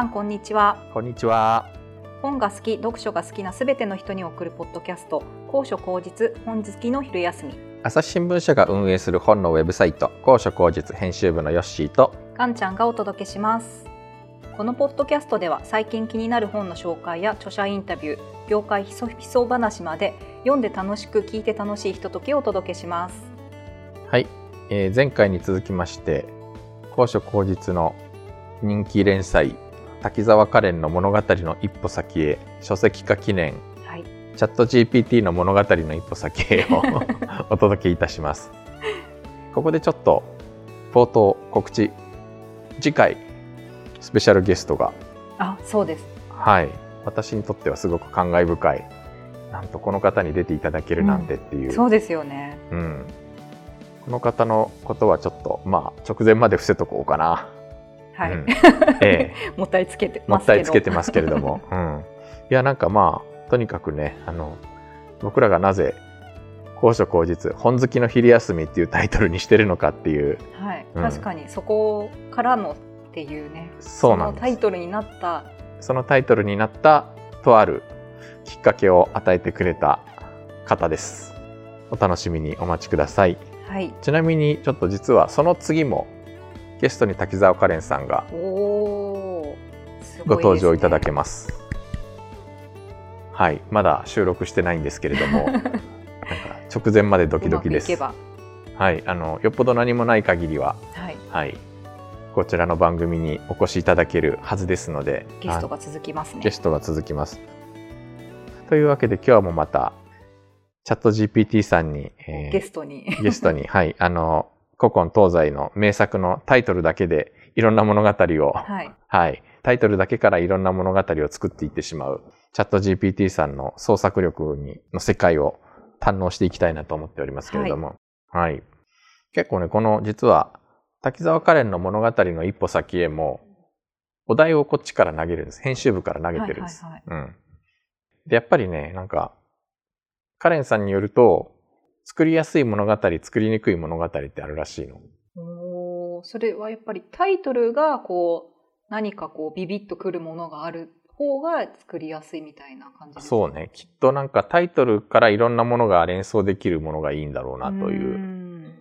さんこんにちは。こんにちは。本が好き読書が好きなすべての人に送るポッドキャスト。高所高実本好きの昼休み。朝日新聞社が運営する本のウェブサイト。高所高実編集部のヨッシーと。ガンちゃんがお届けします。このポッドキャストでは最近気になる本の紹介や著者インタビュー業界ひそひそ話まで読んで楽しく聞いて楽しいひとときをお届けします。はい、えー前回に続きまして高所高実の人気連載滝沢カレンの物語の一歩先へ書籍化記念。はい。チャット GPT の物語の一歩先へを お届けいたします。ここでちょっと冒頭告知。次回スペシャルゲストが。あそうです。はい。私にとってはすごく感慨深い。なんとこの方に出ていただけるなんてっていう、そうですよね。うん。この方のことはちょっとまあ直前まで伏せとこうかな、はい、うん。ええ。もったいつけてもっますけど。たいつけてますけれども、うん、いやなんかまあとにかくねあの僕らがなぜ高所高実本好きの昼休みっていうタイトルにしてるのかっていう。はい、うん。確かにそこからのっていうね。そうなんです。のタイトルになった。そのタイトルになったとあるきっかけを与えてくれた方です。お楽しみにお待ちください。はい。ちなみにちょっと実はその次もゲストに滝沢カレンさんがご登場いただけまます。はいまだ収録してないんですけれども なんか直前までドキドキです。はいあのよっぽど何もない限りははい。はいこちらの番組にお越しいただけるはずですのでがゲストが続きますね。ゲストが続きます。というわけで今日もまたチャット GPT さんに、えーゲストに。ゲストに、はい、あの、古今東西の名作のタイトルだけでいろんな物語を、はいはい、タイトルだけからいろんな物語を作っていってしまう、チャット GPT さんの創作力にの世界を堪能していきたいなと思っておりますけれども、はい。結構ね、この実は、滝沢カレンの物語の一歩先へも、お題をこっちから投げるんです。編集部から投げてるんです。はいはいうん。で、やっぱりね、なんか、カレンさんによると、作りやすい物語、作りにくい物語ってあるらしいの。おーそれはやっぱりタイトルがこう何かこうビビッとくるものがある方が作りやすいみたいな感じですか？そうね。きっとなんかタイトルからいろんなものが連想できるものがいいんだろうなという。ん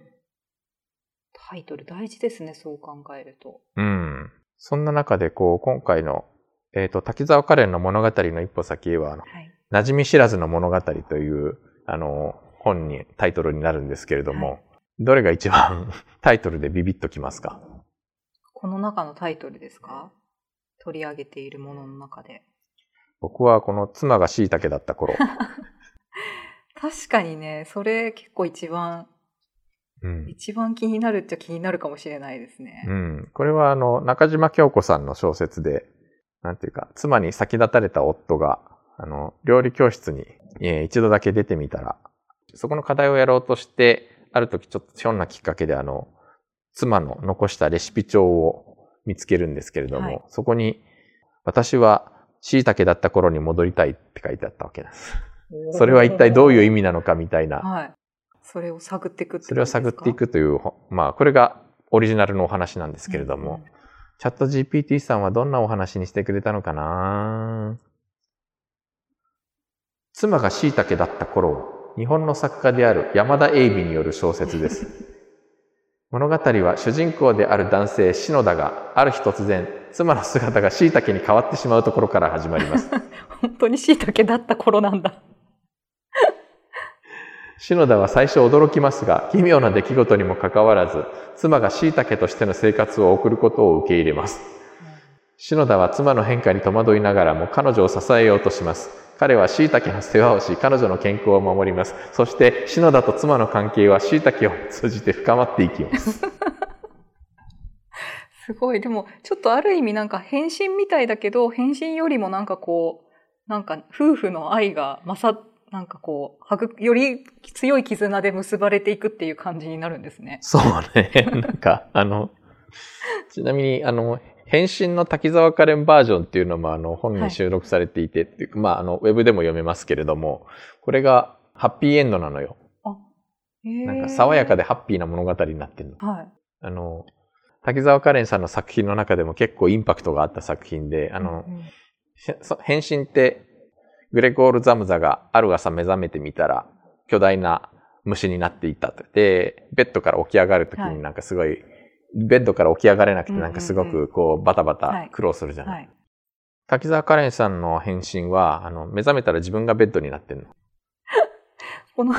タイトル大事ですねそう考えるとうん。そんな中でこう、今回の、えっ、と、滝沢カレンの物語の一歩先へは、はい馴染み知らずの物語という、あの、本に、タイトルになるんですけれども、はいどれが一番 タイトルでビビッときますか？この中のタイトルですか？取り上げているものの中で僕はこの妻が椎茸だった頃。確かにねそれ結構一番うん。一番気になるっちゃ気になるかもしれないですね、うん。これはあの、中島京子さんの小説で、なんていうか、妻に先立たれた夫が、あの、料理教室に、えー一度だけ出てみたら、そこの課題をやろうとして、ある時ちょっとひょんなきっかけであの、妻の残したレシピ帳を見つけるんですけれども、はい。そこに、私は椎茸だった頃に戻りたいって書いてあったわけです。それは一体どういう意味なのかみたいな、はい。それを探っていくってそれを探っていくという、ほまあ、これがオリジナルのお話なんですけれども、チャット GPT さんはどんなお話にしてくれたのかな？妻が椎茸だった頃、日本の作家である山田栄美による小説です。物語は主人公である男性篠田がある日突然、妻の姿が椎茸に変わってしまうところから始まります。本当に椎茸だった頃なんだ 篠田は最初驚きますが、奇妙な出来事にもかかわらず、妻が椎茸としての生活を送ることを受け入れます。篠田は妻の変化に戸惑いながらも彼女を支えようとします。彼は椎茸の世話をし、彼女の健康を守ります。そして、篠田と妻の関係は椎茸を通じて深まっていきます。すごいでもちょっとある意味なんか変身みたいだけど変身よりもなんかこうなんか夫婦の愛が勝っなんかこうはぐより強い絆で結ばれていくっていう感じになるんですね。そうね。なんか、あの、ちなみに、あの、変身の滝沢カレンバージョンっていうのも、あの、本に収録されていて、っていまあ、あの、ウェブでも読めますけれども、これがハッピーエンドなのよ。なんか爽やかで。でハッピーな物語になってるの。はい。あの、滝沢カレンさんの作品の中でも結構インパクトがあった作品で、あの、うん変身って、グレゴール・ザムザがある朝目覚めてみたら、巨大な虫になっていたと。で、ベッドから起き上がるときはいになんかすごい、ベッドから起き上がれなくてなんかすごくこうバタバはいタ苦労するじゃない。はい。滝沢カレンさんの変身は、あの、目覚めたら自分がベッドになってるの。この、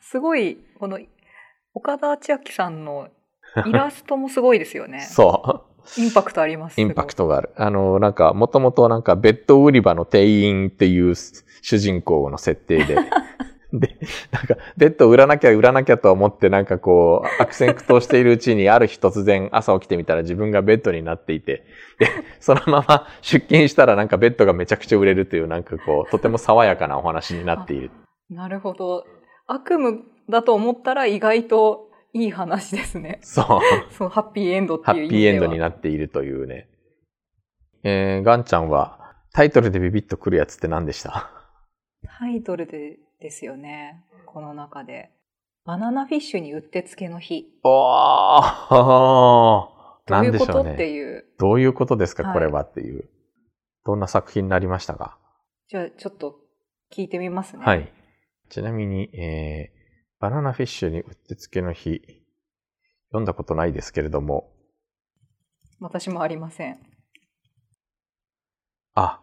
すごい、この、岡田千明さんのイラストもすごいですよね。そう。インパクトあります。インパクトがある。あの、なんか、もともとなんか、ベッド売り場の店員っていう主人公の設定で、で、なんか、ベッド売らなきゃ売らなきゃと思って、なんかこう、悪戦苦闘しているうちに、ある日突然朝起きてみたら自分がベッドになっていて、で、そのまま出勤したらなんかベッドがめちゃくちゃ売れるという、なんかこう、とても爽やかなお話になっている。なるほど。悪夢だと思ったら意外といい話ですね。そう。そう、ハッピーエンドってハッピーエ。ンドになっているというね。えー、ガンちゃんは、タイトルでビビッとくるやつって何でした？タイトルでですよね。この中で。バナナフィッシュにうってつけの日。おーどうないうことっ。ていう。どういうことですか、はいこれはっていう。どんな作品になりましたか、じゃあちょっと聞いてみますね。はい。ちなみに、えー、バナナフィッシュにうってつけの日、読んだことないですけれども、私もありません。あ、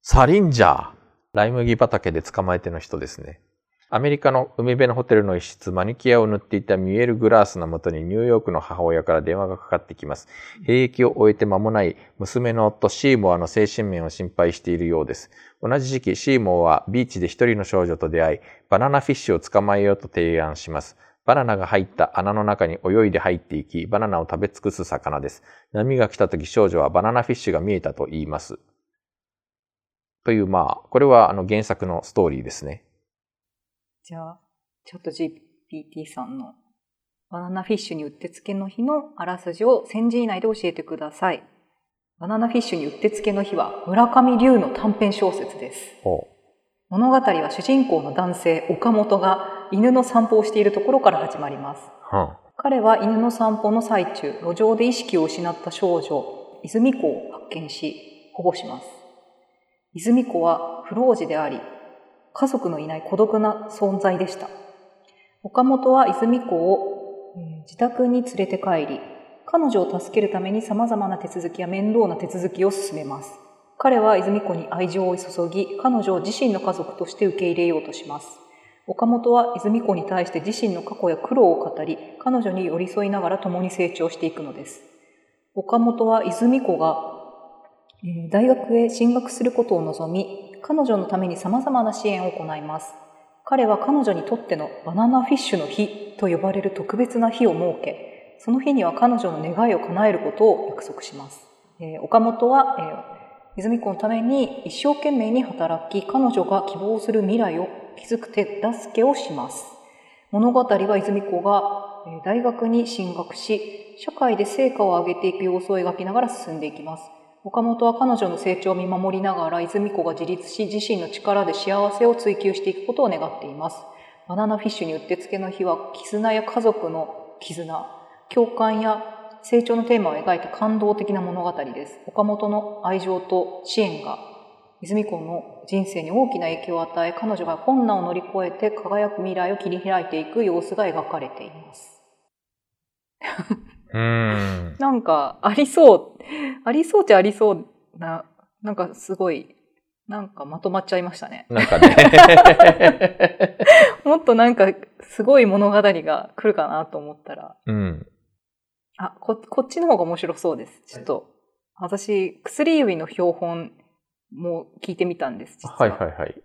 サリンジャー。ライ麦畑で捕まえての人ですね。アメリカの海辺のホテルの一室、マニキュアを塗っていたミュエル・グラースのもとにニューヨークの母親から電話がかかってきます。兵役を終えて間もない娘の夫シーモアの精神面を心配しているようです。同じ時期、シーモアはビーチで一人の少女と出会い、バナナフィッシュを捕まえようと提案します。バナナが入った穴の中に泳いで入っていき、バナナを食べ尽くす魚です。波が来た時少女はバナナフィッシュが見えたと言います。という、まあ、これはあの原作のストーリーですね。じゃあ、ちょっと GPT さんのバナナフィッシュにうってつけの日のあらすじを1000字以内で教えてください。バナナフィッシュにうってつけの日は村上龍の短編小説です。ほ物語は主人公の男性岡本が犬の散歩をしているところから始まります。う。は彼は犬の散歩の最中、路上で意識を失った少女、泉子を発見し、保護します。泉子は不老児であり、家族のいない孤独な存在でした。岡本は泉子を自宅に連れて帰り、彼女を助けるために様々な手続きや面倒な手続きを進めます。彼は泉子に愛情を注ぎ、彼女を自身の家族として受け入れようとします。岡本は泉子に対して自身の過去や苦労を語り、彼女に寄り添いながら共に成長していくのです。岡本は泉子が、大学へ進学することを望み、彼女のために様々な支援を行います。彼は彼女にとってのバナナフィッシュの日と呼ばれる特別な日を設け、その日には彼女の願いを叶えることを約束します。え岡本は、え泉子のために一生懸命に働き、彼女が希望する未来を築く手助けをします。物語は泉子が大学に進学し、社会で成果を上げていく様子を描きながら進んでいきます。岡本は彼女の成長を見守りながら泉子が自立し、自身の力で幸せを追求していくことを願っています。バナナフィッシュにうってつけの日は、絆や家族の絆、共感や成長のテーマを描いた感動的な物語です。岡本の愛情と支援が泉子の人生に大きな影響を与え、彼女が困難を乗り越えて輝く未来を切り開いていく様子が描かれています。うーん。なんか、ありそう。ありそうっちゃありそうな、なんかすごい、なんかまとまっちゃいましたね。なんかね。もっとなんか、すごい物語が来るかなと思ったら、うん。あ、こ、こっちの方が面白そうです。ちょっと、私、薬指の標本も聞いてみたんです。実ははいはいはい。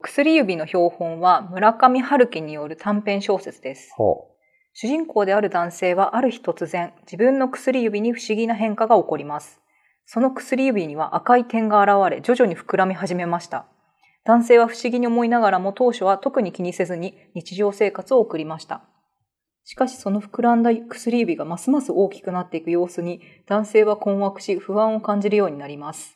薬指の標本は村上春樹による短編小説です。ほ主人公である男性はある日突然、自分の薬指に不思議な変化が起こります。その薬指には赤い点が現れ、徐々に膨らみ始めました。男性は不思議に思いながらも当初は特に気にせずに日常生活を送りました。しかしその膨らんだ薬指がますます大きくなっていく様子に男性は困惑し不安を感じるようになります。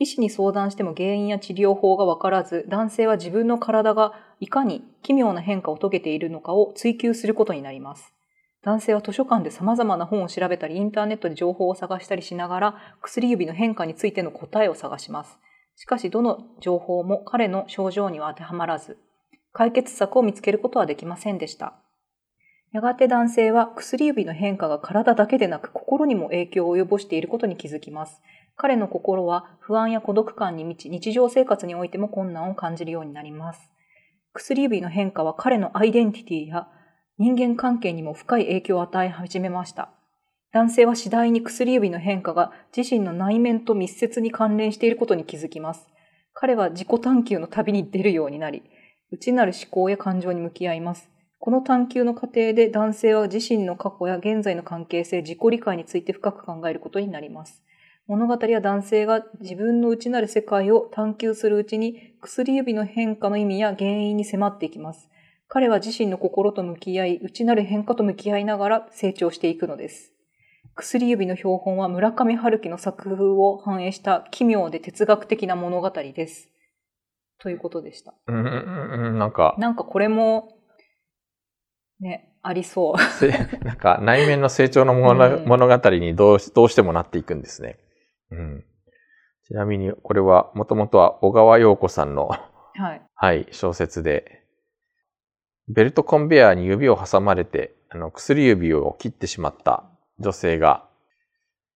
医師に相談しても原因や治療法がわからず、男性は自分の体がいかに奇妙な変化を遂げているのかを追求することになります。男性は図書館で様々な本を調べたり、インターネットで情報を探したりしながら、薬指の変化についての答えを探します。しかし、どの情報も彼の症状には当てはまらず、解決策を見つけることはできませんでした。やがて男性は薬指の変化が体だけでなく心にも影響を及ぼしていることに気づきます。彼の心は不安や孤独感に満ち、日常生活においても困難を感じるようになります。薬指の変化は彼のアイデンティティや人間関係にも深い影響を与え始めました。男性は次第に薬指の変化が自身の内面と密接に関連していることに気づきます。彼は自己探求の旅に出るようになり、内なる思考や感情に向き合います。この探求の過程で男性は自身の過去や現在の関係性、自己理解について深く考えることになります。物語は男性が自分の内なる世界を探求するうちに薬指の変化の意味や原因に迫っていきます。彼は自身の心と向き合い、内なる変化と向き合いながら成長していくのです。薬指の標本は村上春樹の作風を反映した奇妙で哲学的な物語です。ということでした。うんうんうん、なんか、なんかこれも、ね、ありそう。せ なんか内面の成長の物,、語にどうしどうしてもなっていくんですね。うん、ちなみにこれはもともとは小川陽子さんの、はい。はい、小説で、ベルトコンベヤーに指を挟まれてあの薬指を切ってしまった女性が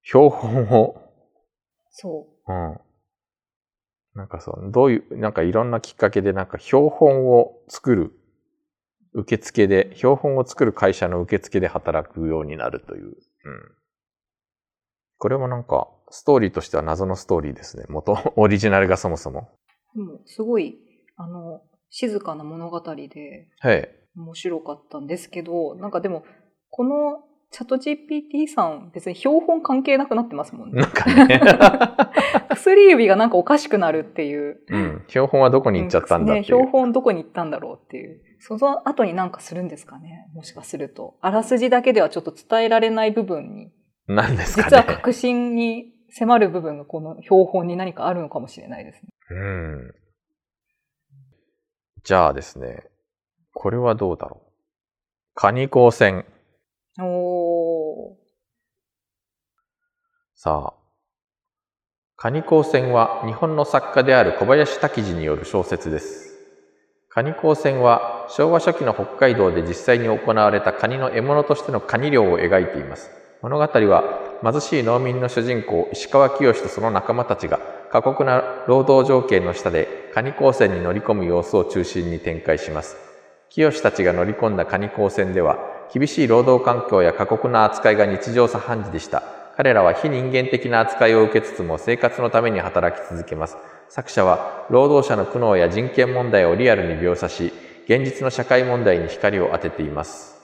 標本を、そうん、なんかそう、どういう、なんかいろんなきっかけでなんか標本を作る受付で、標本を作る会社の受付で働くようになるという。うん。これもなんか、ストーリーとしては謎のストーリーですね。元、オリジナルがそもそも。う。でも、すごい、あの、静かな物語ではい。面白かったんですけど、なんかでも、このチャット GPT さん、別に標本関係なくなってますもんねな。んかね。薬指がなんかおかしくなるっていう。うん。標本はどこに行っちゃったんだってね、いう。標本どこに行ったんだろうっていう。その後になんかするんですかねもしかすると。あらすじだけではちょっと伝えられない部分に、なんですかね。実は確信に迫る部分がこの標本に何かあるのかもしれないですね。うん。じゃあですね。これはどうだろう。カニ光線。おー。さあ、カニ光線は日本の作家である小林滝次による小説です。カニ光線は昭和初期の北海道で実際に行われたカニの獲物としてのカニ漁を描いています。物語は貧しい農民の主人公石川清とその仲間たちが過酷な労働条件の下でカニ光線に乗り込む様子を中心に展開します。清たちが乗り込んだカニ光線では厳しい労働環境や過酷な扱いが日常茶飯事でした。彼らは非人間的な扱いを受けつつも生活のために働き続けます。作者は労働者の苦悩や人権問題をリアルに描写し、現実の社会問題に光を当てています。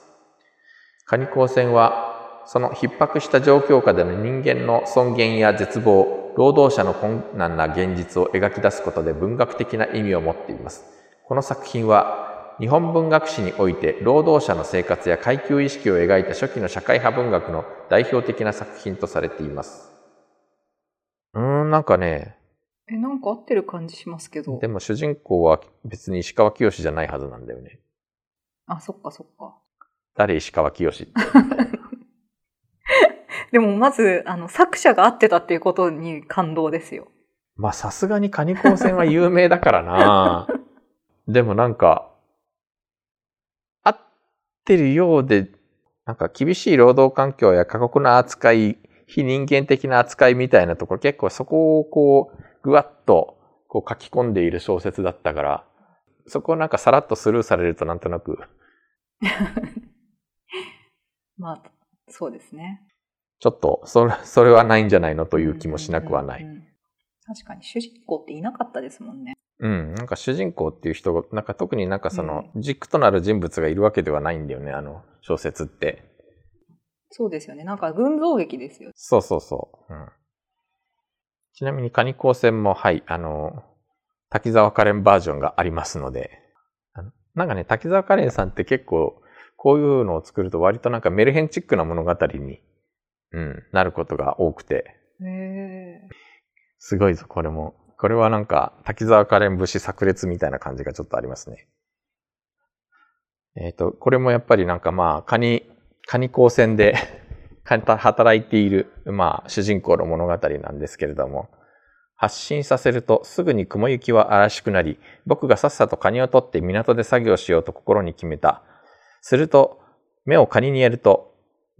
カニ光線は、その逼迫した状況下での人間の尊厳や絶望、労働者の困難な現実を描き出すことで文学的な意味を持っています。この作品は、日本文学史において労働者の生活や階級意識を描いた初期の社会派文学の代表的な作品とされています。うーん、なんかね、え、なんか合ってる感じしますけどで。も主人公は別に石川清じゃないはずなんだよね。あ、そっかそっか。誰石川清って。でもまず、あの、作者が合ってたっていうことに感動ですよ。まあさすがにカニ光線は有名だからな でもなんか、合ってるようで、なんか厳しい労働環境や過酷な扱い、非人間的な扱いみたいなところ、結構そこをこう、ぐわっとこう書き込んでいる小説だったから、そこをなんかさらっとスルーされるとなんとなく、まあ、そうですね。ちょっとそれ、それはないんじゃないのという気もしなくはない。確かに主人公っていなかったですもんね。うん、なんか主人公っていう人が、なんか特になんかその軸となる人物がいるわけではないんだよね、あの小説って。そうですよね。なんか群像劇ですよ。そうそうそう。うん、ちなみにカニ光線も、はい、あの、滝沢カレンバージョンがありますので、なんかね、滝沢カレンさんって結構、こういうのを作ると割となんかメルヘンチックな物語に、うん、なることが多くて。すごいぞ、これも。これはなんか、滝沢カレン節炸裂みたいな感じがちょっとありますね。えっ、と、これもやっぱりなんかまあ、カニ、カニ高専で 働いている、まあ、主人公の物語なんですけれども、発信させるとすぐに雲行きは嵐しくなり、僕がさっさとカニを取って港で作業しようと心に決めた。すると、目をカニにやると、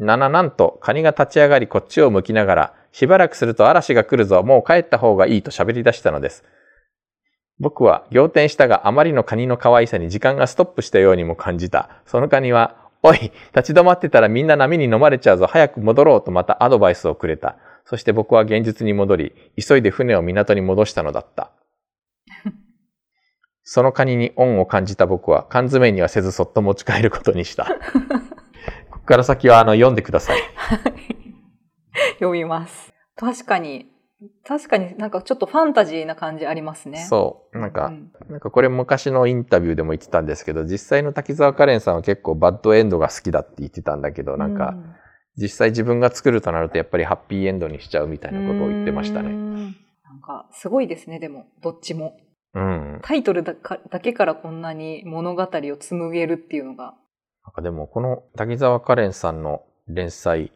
なななんとカニが立ち上がりこっちを向きながら、しばらくすると嵐が来るぞ、もう帰った方がいいと喋り出したのです。僕は仰天したがあまりのカニの可愛さに時間がストップしたようにも感じた。そのカニは、おい、立ち止まってたらみんな波に飲まれちゃうぞ、早く戻ろうとまたアドバイスをくれた。そして僕は現実に戻り、急いで船を港に戻したのだった。そのカニに恩を感じた僕は缶詰にはせずそっと持ち帰ることにした。ここから先はあの読んでください。読みます。確かに、確かになんかちょっとファンタジーな感じありますね。そう。なんか、うん、なんかこれ昔のインタビューでも言ってたんですけど、実際の滝沢カレンさんは結構バッドエンドが好きだって言ってたんだけど、なんか、実際自分が作るとなるとやっぱりハッピーエンドにしちゃうみたいなことを言ってましたね。なんかすごいですね、でも、どっちも。うん。タイトルだけからこんなに物語を紡げるっていうのが。なんかでもこの滝沢カレンさんの連載、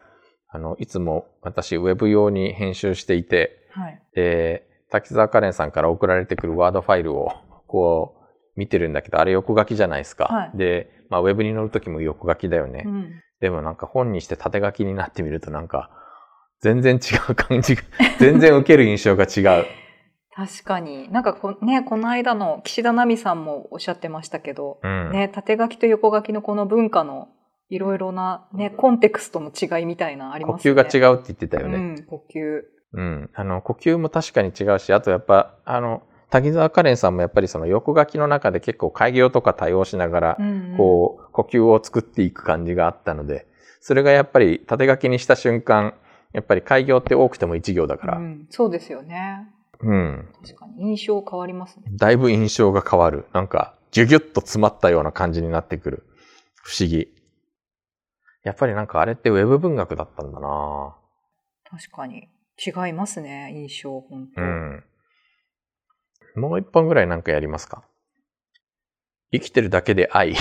あの、いつも私ウェブ用に編集していて、はい、で、滝沢カレンさんから送られてくるワードファイルをこう見てるんだけど、あれ横書きじゃないですか。はい、で、まあウェブに載るときも横書きだよね。うん、でもなんか本にして縦書きになってみるとなんか全然違う感じが、全然受ける印象が違う。確かに。なんかこ、ね、この間の岸田奈美さんもおっしゃってましたけど、うん、ね、縦書きと横書きのこの文化のいろいろなね、コンテクストの違いみたいなありますね。呼吸が違うって言ってたよね。うん、呼吸。うん。あの、呼吸も確かに違うし、あとやっぱ、あの、滝沢カレンさんもやっぱりその横書きの中で結構開業とか対応しながら、こう、呼吸を作っていく感じがあったので、それがやっぱり縦書きにした瞬間、やっぱり開業って多くても一行だから。うん、そうですよね。うん。確かに印象変わりますね。だいぶ印象が変わる。なんか、ギュギュッと詰まったような感じになってくる。不思議。やっぱりなんかあれってウェブ文学だったんだな確かに。違いますね、印象、本当うん。もう一本ぐらいなんかやりますか生きてるだけで愛。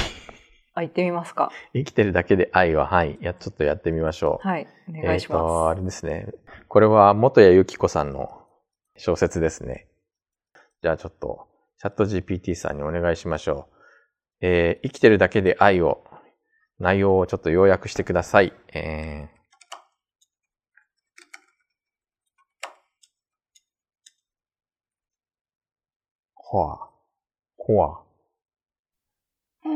あ、行ってみますか。生きてるだけで愛は、はい。や、ちょっとやってみましょう。はい。お願いします。えっ、ー、と、あれですね。これは、元谷由紀子さんの小説ですね。じゃあちょっと、チャット GPT さんにお願いしましょう。えー、生きてるだけで愛を、内容をちょっと要約してください。えーほわ。ほわ。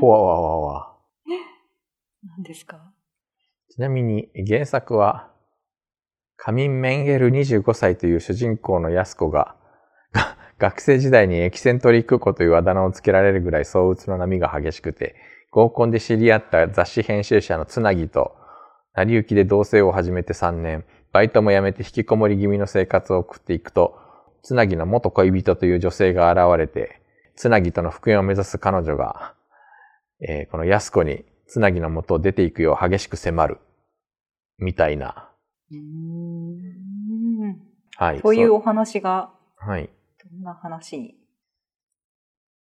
ほわわわわ。何ですか？ちなみに原作は、カミン・メンゲル25歳という主人公の安子 が、学生時代にエキセントリック子というあだ名をつけられるぐらい相打つの波が激しくて、合コンで知り合った雑誌編集者のつなぎと、成り行きで同棲を始めて3年、バイトも辞めて引きこもり気味の生活を送っていくと、つなぎの元恋人という女性が現れて、つなぎとの復縁を目指す彼女が、えー、この安子につなぎの元を出ていくよう激しく迫る。みたいな。はい。そういうお話が、はい。どんな話に？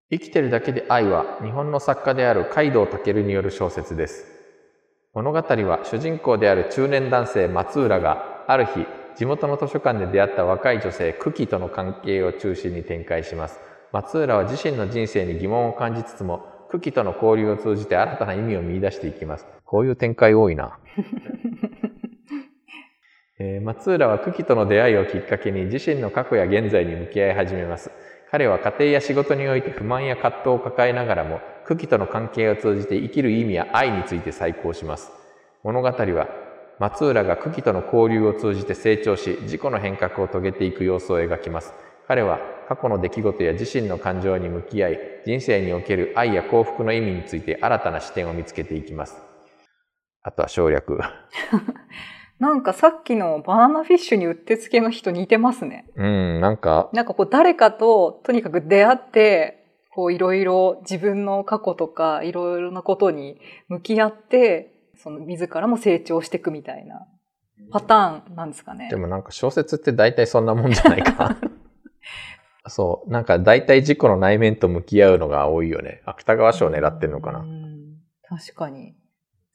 生きてるだけで愛は日本の作家である海道健による小説です。物語は主人公である中年男性松浦がある日地元の図書館で出会った若い女性クキとの関係を中心に展開します。松浦は自身の人生に疑問を感じつつもクキとの交流を通じて新たな意味を見出していきます。こういう展開多いな。え、松浦はクキとの出会いをきっかけに自身の過去や現在に向き合い始めます。彼は家庭や仕事において不満や葛藤を抱えながらも、クキとの関係を通じて生きる意味や愛について再考します。物語は松浦が久喜との交流を通じて成長し、自己の変革を遂げていく様子を描きます。彼は過去の出来事や自身の感情に向き合い、人生における愛や幸福の意味について新たな視点を見つけていきます。あとは省略。なんかさっきのバナナフィッシュにうってつけの人似てますね。うん、なんか。なんかこう誰かととにかく出会って、こういろいろ自分の過去とかいろいろなことに向き合って、その自らも成長していくみたいなパターンなんですかね。でもなんか小説って大体そんなもんじゃないか。そう。なんか大体自己の内面と向き合うのが多いよね。芥川賞を狙ってんのかな。確かに。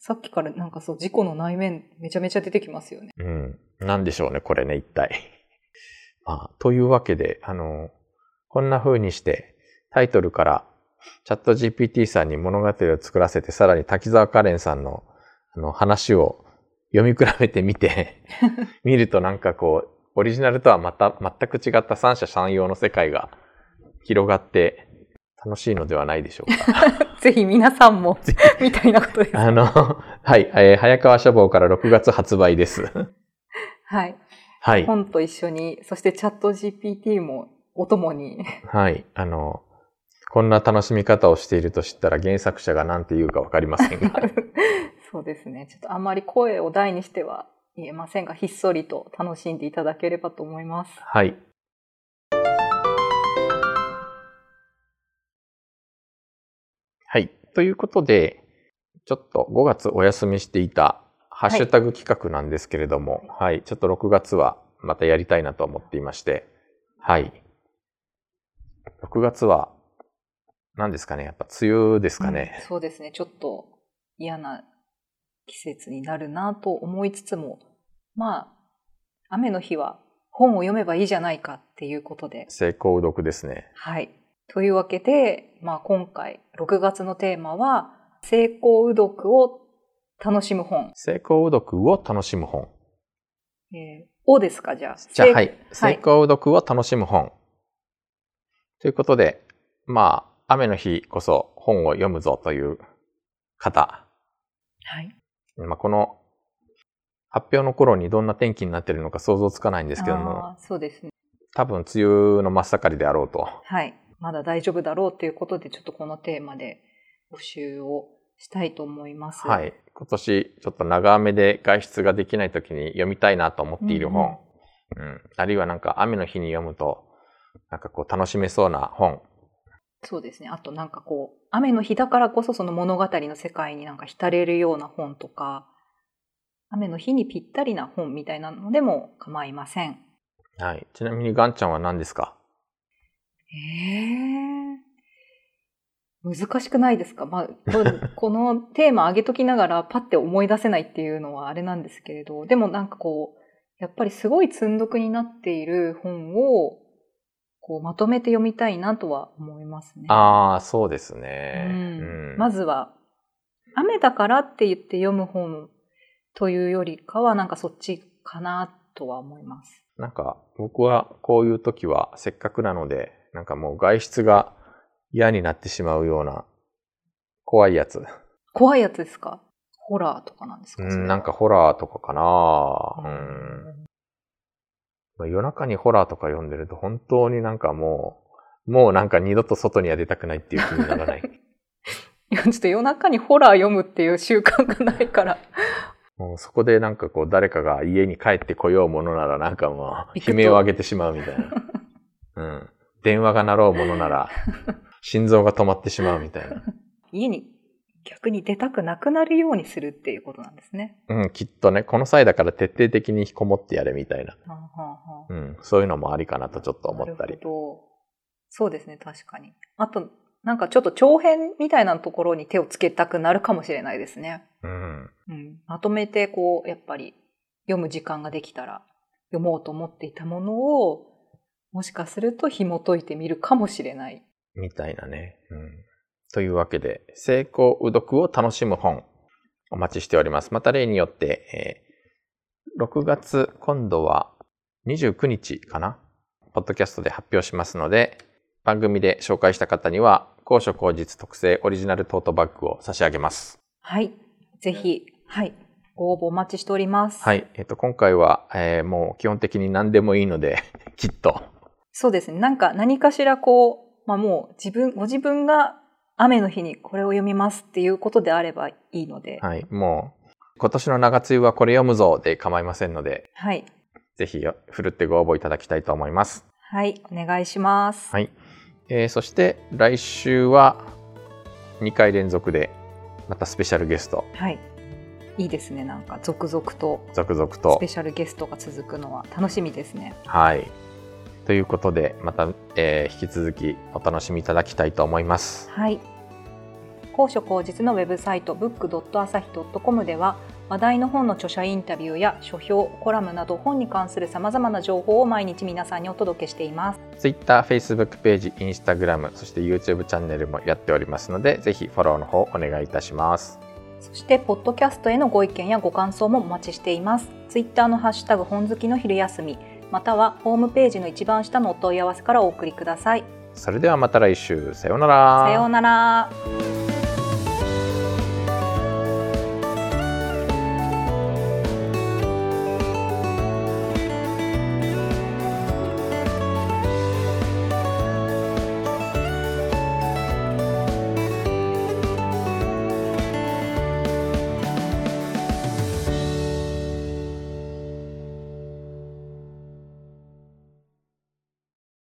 さっきからなんかそう、事故の内面めちゃめちゃ出てきますよね。うん。なんでしょうね、これね、一体。まあ、というわけで、あの、こんな風にして、タイトルから、チャット GPT さんに物語を作らせて、さらに滝沢カレンさんの、あの、話を読み比べてみて、見るとなんかこう、オリジナルとはまた、全く違った三者三様の世界が広がって、楽しいのではないでしょうか。ぜひ皆さんも、みたいなことです。あの、はい、えー早川書房から6月発売です。はい。はい。本と一緒に、そしてチャット GPT もお供に。はい。あの、こんな楽しみ方をしていると知ったら原作者が何て言うかわかりませんが。そうですね。ちょっとあんまり声を大にしては言えませんが、ひっそりと楽しんでいただければと思います。はい。はい。ということで、ちょっと5月お休みしていたハッシュタグ企画なんですけれども、はい、ちょっと6月はまたやりたいなと思っていまして、はい。6月は、何ですかね、やっぱ梅雨ですかね。うんそうですね。ちょっと嫌な季節になるなと思いつつも、まあ、雨の日は本を読めばいいじゃないかっていうことで、成功う読ですね。はい。というわけで、まあ今回6月のテーマは、成功う読を楽しむ本。成功う読を楽しむ本。えー、おですか？じゃあ。じゃあ、成はい。成功う読を楽しむ本。ということで、まあ、雨の日こそ本を読むぞという方。はい。まあ、この発表の頃にどんな天気になっているのか想像つかないんですけども、そうですね。多分梅雨の真っ盛りであろうと。はい。まだ大丈夫だろうということで、ちょっとこのテーマで募集をしたいと思います。は。い。今年ちょっと長雨で外出ができない時に読みたいなと思っている本。うん、あるいはなんか雨の日に読むと、なんかこう楽しめそうな本。そうですね。あとなんかこう、雨の日だからこそその物語の世界になんか浸れるような本とか、雨の日にぴったりな本みたいなのでも構いません。はい。ちなみにガンちゃんは何ですか？ええ難しくないですか？まあ、ここのテーマ上げときながらパッて思い出せないっていうのはあれなんですけれど、でもなんかこう、やっぱりすごい積んどくになっている本を、こうまとめて読みたいなとは思いますね。ああ、そうですうね。ん、まずは、雨だからって言って読む本というよりかは、なんかそっちかなとは思います。なんか僕はこういう時はせっかくなので、なんかもう外出が嫌になってしまうような怖いやつ。怖いやつですか？ホラーとかなんですか、うん、なんかホラーとかかなうん。まあ夜中にホラーとか読んでると本当になんかもう、もうなんか二度と外には出たくないっていう気にならない。いや、ちょっと夜中にホラー読むっていう習慣がないから。もうそこでなんかこう誰かが家に帰ってこようものならなんかもう悲鳴を上げてしまうみたいな。うん。電話が鳴ろうものなら 心臓が止まってしまうみたいな。家に逆に出たくなくなるようにするっていうことなんですね。うん、きっとね、この際だから徹底的に引きこもってやれみたいな。うん、そういうのもありかなとちょっと思ったり。なるほど。そうですね、確かに。あと、なんかちょっと長編みたいなところに手をつけたくなるかもしれないですね。うん。うん、まとめてこう、やっぱり読む時間ができたら読もうと思っていたものを、もしかすると紐解いてみるかもしれない。みたいなね。うん。というわけで、成功う読を楽しむ本、お待ちしております。また例によって、えー6月、今度は29日かな？ポッドキャストで発表しますので、番組で紹介した方には、高所高実特製オリジナルトートバッグを差し上げます。はい。ぜひ、はい。ご応募お待ちしております。はい。えっ、と、今回は、えーもう基本的に何でもいいので、きっと。そうですね。なんか何かしらこう、まあもう自分、ご自分が雨の日にこれを読みますっていうことであればいいので、はい。もう、今年の長梅雨はこれ読むぞで構いませんので、はい。ぜひ、ふるってご応募いただきたいと思います。はい。お願いします。はい。えーそして、来週は、2回連続で、またスペシャルゲスト、はい。いいですね。なんか続々と続々とスペ。シャルゲストが続くのは楽しみですね。はい。ということで、また、えー引き続きお楽しみいただきたいと思います。はい。高所高実のウェブサイト book.asahi.com では話題の本の著者インタビューや書評、コラムなど本に関するさまざまな情報を毎日皆さんにお届けしています。Twitter、Facebook ページ、Instagram、そして YouTube チャンネルもやっておりますので、ぜひフォローの方お願いいたします。そして、ポッドキャストへのご意見やご感想もお待ちしています。ツイッターのハッシュタグ本好きの昼休み、またはホームページの一番下のお問い合わせからお送りください。それではまた来週。さようなら。さようなら。